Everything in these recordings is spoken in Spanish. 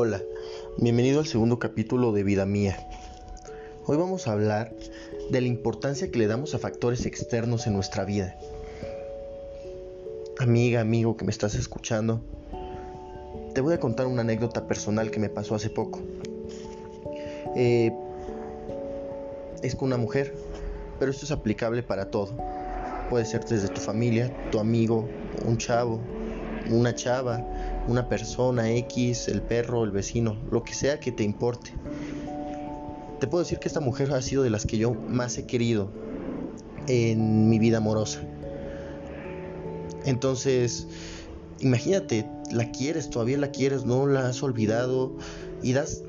Hola, bienvenido al segundo capítulo de Vida Mía. Hoy vamos a hablar de la importancia que le damos a factores externos en nuestra vida. Amiga, amigo que me estás escuchando, te voy a contar una anécdota personal que me pasó hace poco. Eh, es con una mujer, pero esto es aplicable para todo. Puede ser desde tu familia, tu amigo, un chavo, una chava, una persona X, el perro, el vecino, lo que sea que te importe. Te puedo decir que esta mujer ha sido de las que yo más he querido en mi vida amorosa. Entonces, imagínate, la quieres, todavía la quieres, no la has olvidado y das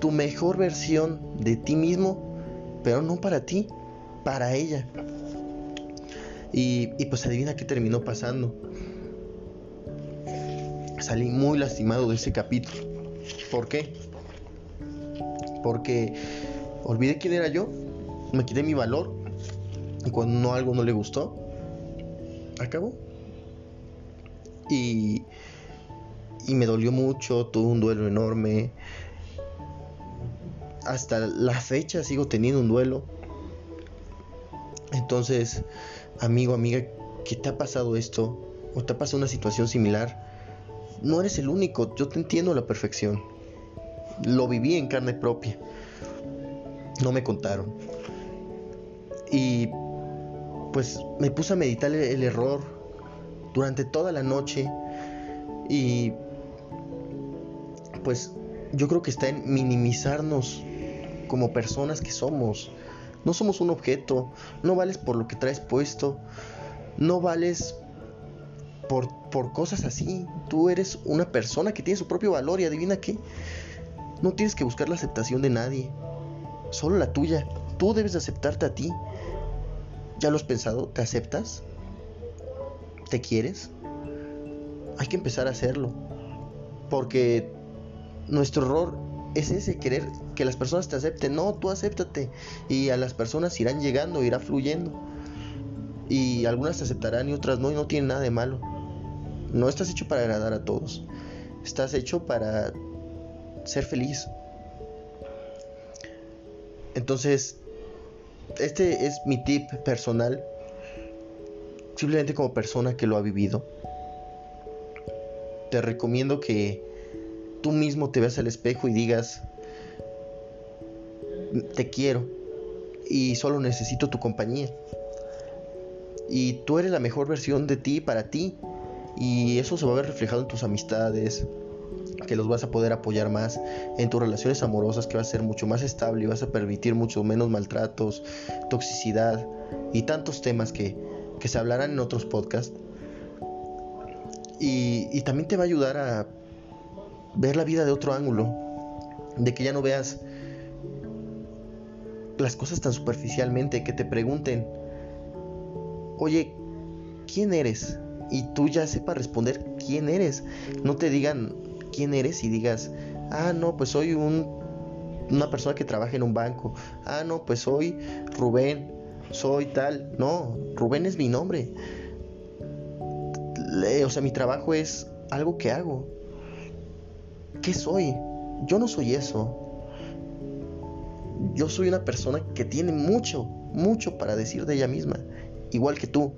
tu mejor versión de ti mismo, pero no para ti, para ella. Y, pues adivina qué terminó pasando salí muy lastimado de ese capítulo. ¿Por qué? Porque olvidé quién era yo, me quité mi valor y cuando no, algo no le gustó, acabó. Y, y me dolió mucho, tuve un duelo enorme. Hasta la fecha sigo teniendo un duelo. Entonces, amigo, amiga, ¿qué te ha pasado esto? ¿O te ha pasado una situación similar? No eres el único, yo te entiendo a la perfección. Lo viví en carne propia. No me contaron. Y pues me puse a meditar el, error durante toda la noche y pues yo creo que está en minimizarnos como personas que somos. No somos un objeto, no vales por lo que traes puesto, no vales por, por cosas así. Tú eres una persona que tiene su propio valor y adivina qué. No tienes que buscar la aceptación de nadie, solo la tuya. Tú debes de aceptarte a ti. ¿Ya lo has pensado? ¿Te aceptas? ¿Te quieres? Hay que empezar a hacerlo. Porque nuestro error es ese, querer que las personas te acepten. No, tú acéptate. Y a las personas irán llegando, irá fluyendo. Y algunas te aceptarán y otras no, y no tienen nada de malo. No estás hecho para agradar a todos. Estás hecho para ser feliz. Entonces, este es mi tip personal. Simplemente como persona que lo ha vivido. Te recomiendo que tú mismo te veas al espejo y digas, te quiero y solo necesito tu compañía. Y tú eres la mejor versión de ti para ti y eso se va a ver reflejado en tus amistades, que los vas a poder apoyar más en tus relaciones amorosas, que va a ser mucho más estable y vas a permitir mucho menos maltratos, toxicidad y tantos temas que, que se hablarán en otros podcasts. Y, y también te va a ayudar a ver la vida de otro ángulo, de que ya no veas las cosas tan superficialmente, que te pregunten, oye, ¿quién eres? Y tú ya sepas responder quién eres. No te digan quién eres y digas, ah, no, pues soy un, una persona que trabaja en un banco. Ah, no, pues soy Rubén, soy tal. No, Rubén es mi nombre. o sea, mi trabajo es algo que hago. ¿Qué soy? Yo no soy eso. Yo soy una persona que tiene mucho, mucho para decir de ella misma, igual que tú.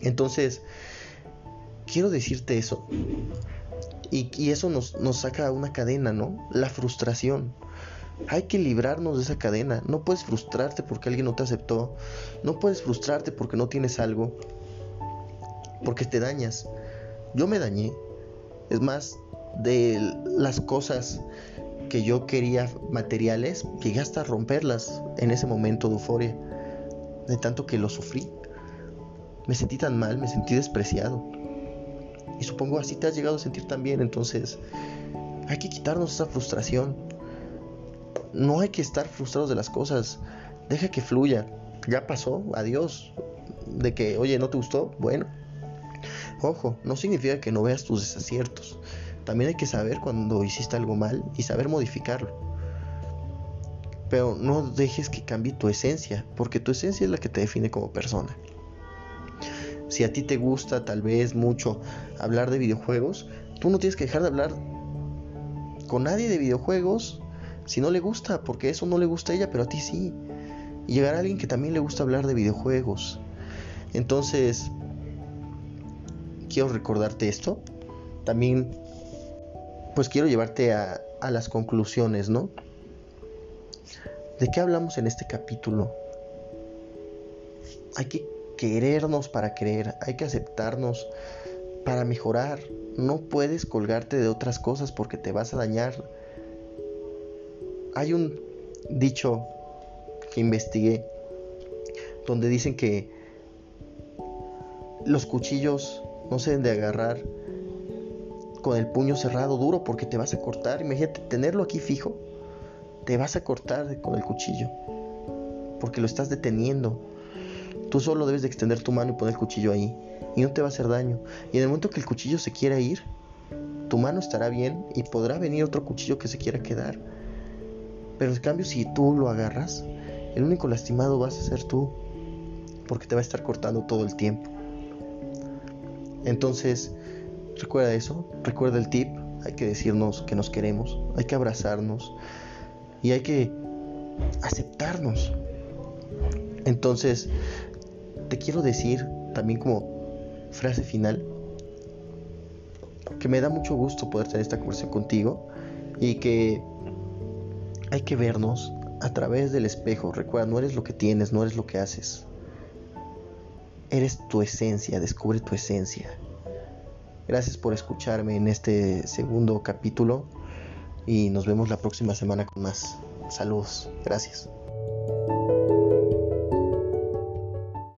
Entonces, quiero decirte eso. Y, eso nos, nos saca una cadena, ¿no? La frustración. Hay que librarnos de esa cadena. No puedes frustrarte porque alguien no te aceptó. No puedes frustrarte porque no tienes algo. Porque te dañas. Yo me dañé. Es más, de las cosas que yo quería materiales, llegué hasta romperlas en ese momento de euforia. De tanto que lo sufrí. Me sentí tan mal, me sentí despreciado. Y supongo así te has llegado a sentir también. Entonces, hay que quitarnos esa frustración. No hay que estar frustrados de las cosas. Deja que fluya. Ya pasó, adiós. De que, oye, no te gustó, bueno. Ojo, no significa que no veas tus desaciertos. También hay que saber cuando hiciste algo mal y saber modificarlo. Pero no dejes que cambie tu esencia, porque tu esencia es la que te define como persona. Si a ti te gusta tal vez mucho hablar de videojuegos, tú no tienes que dejar de hablar con nadie de videojuegos si no le gusta, porque eso no le gusta a ella, pero a ti sí. Y llegará alguien que también le gusta hablar de videojuegos. Entonces, quiero recordarte esto. También, pues quiero llevarte a, a las conclusiones, ¿no? ¿De qué hablamos en este capítulo? Hay que querernos para creer, hay que aceptarnos para mejorar. No puedes colgarte de otras cosas porque te vas a dañar. Hay un dicho que investigué donde dicen que los cuchillos no se deben de agarrar con el puño cerrado duro porque te vas a cortar. Imagínate tenerlo aquí fijo. Te vas a cortar con el cuchillo porque lo estás deteniendo. Tú solo debes de extender tu mano y poner el cuchillo ahí y no te va a hacer daño. Y en el momento que el cuchillo se quiera ir, tu mano estará bien y podrá venir otro cuchillo que se quiera quedar. Pero en cambio si tú lo agarras, el único lastimado vas a ser tú, porque te va a estar cortando todo el tiempo. Entonces, recuerda eso, recuerda el tip, hay que decirnos que nos queremos, hay que abrazarnos y hay que aceptarnos. Entonces, te quiero decir también como frase final que me da mucho gusto poder tener esta conversación contigo y que hay que vernos a través del espejo. Recuerda, no eres lo que tienes, no eres lo que haces. Eres tu esencia, descubre tu esencia. Gracias por escucharme en este segundo capítulo y nos vemos la próxima semana con más. Saludos, gracias.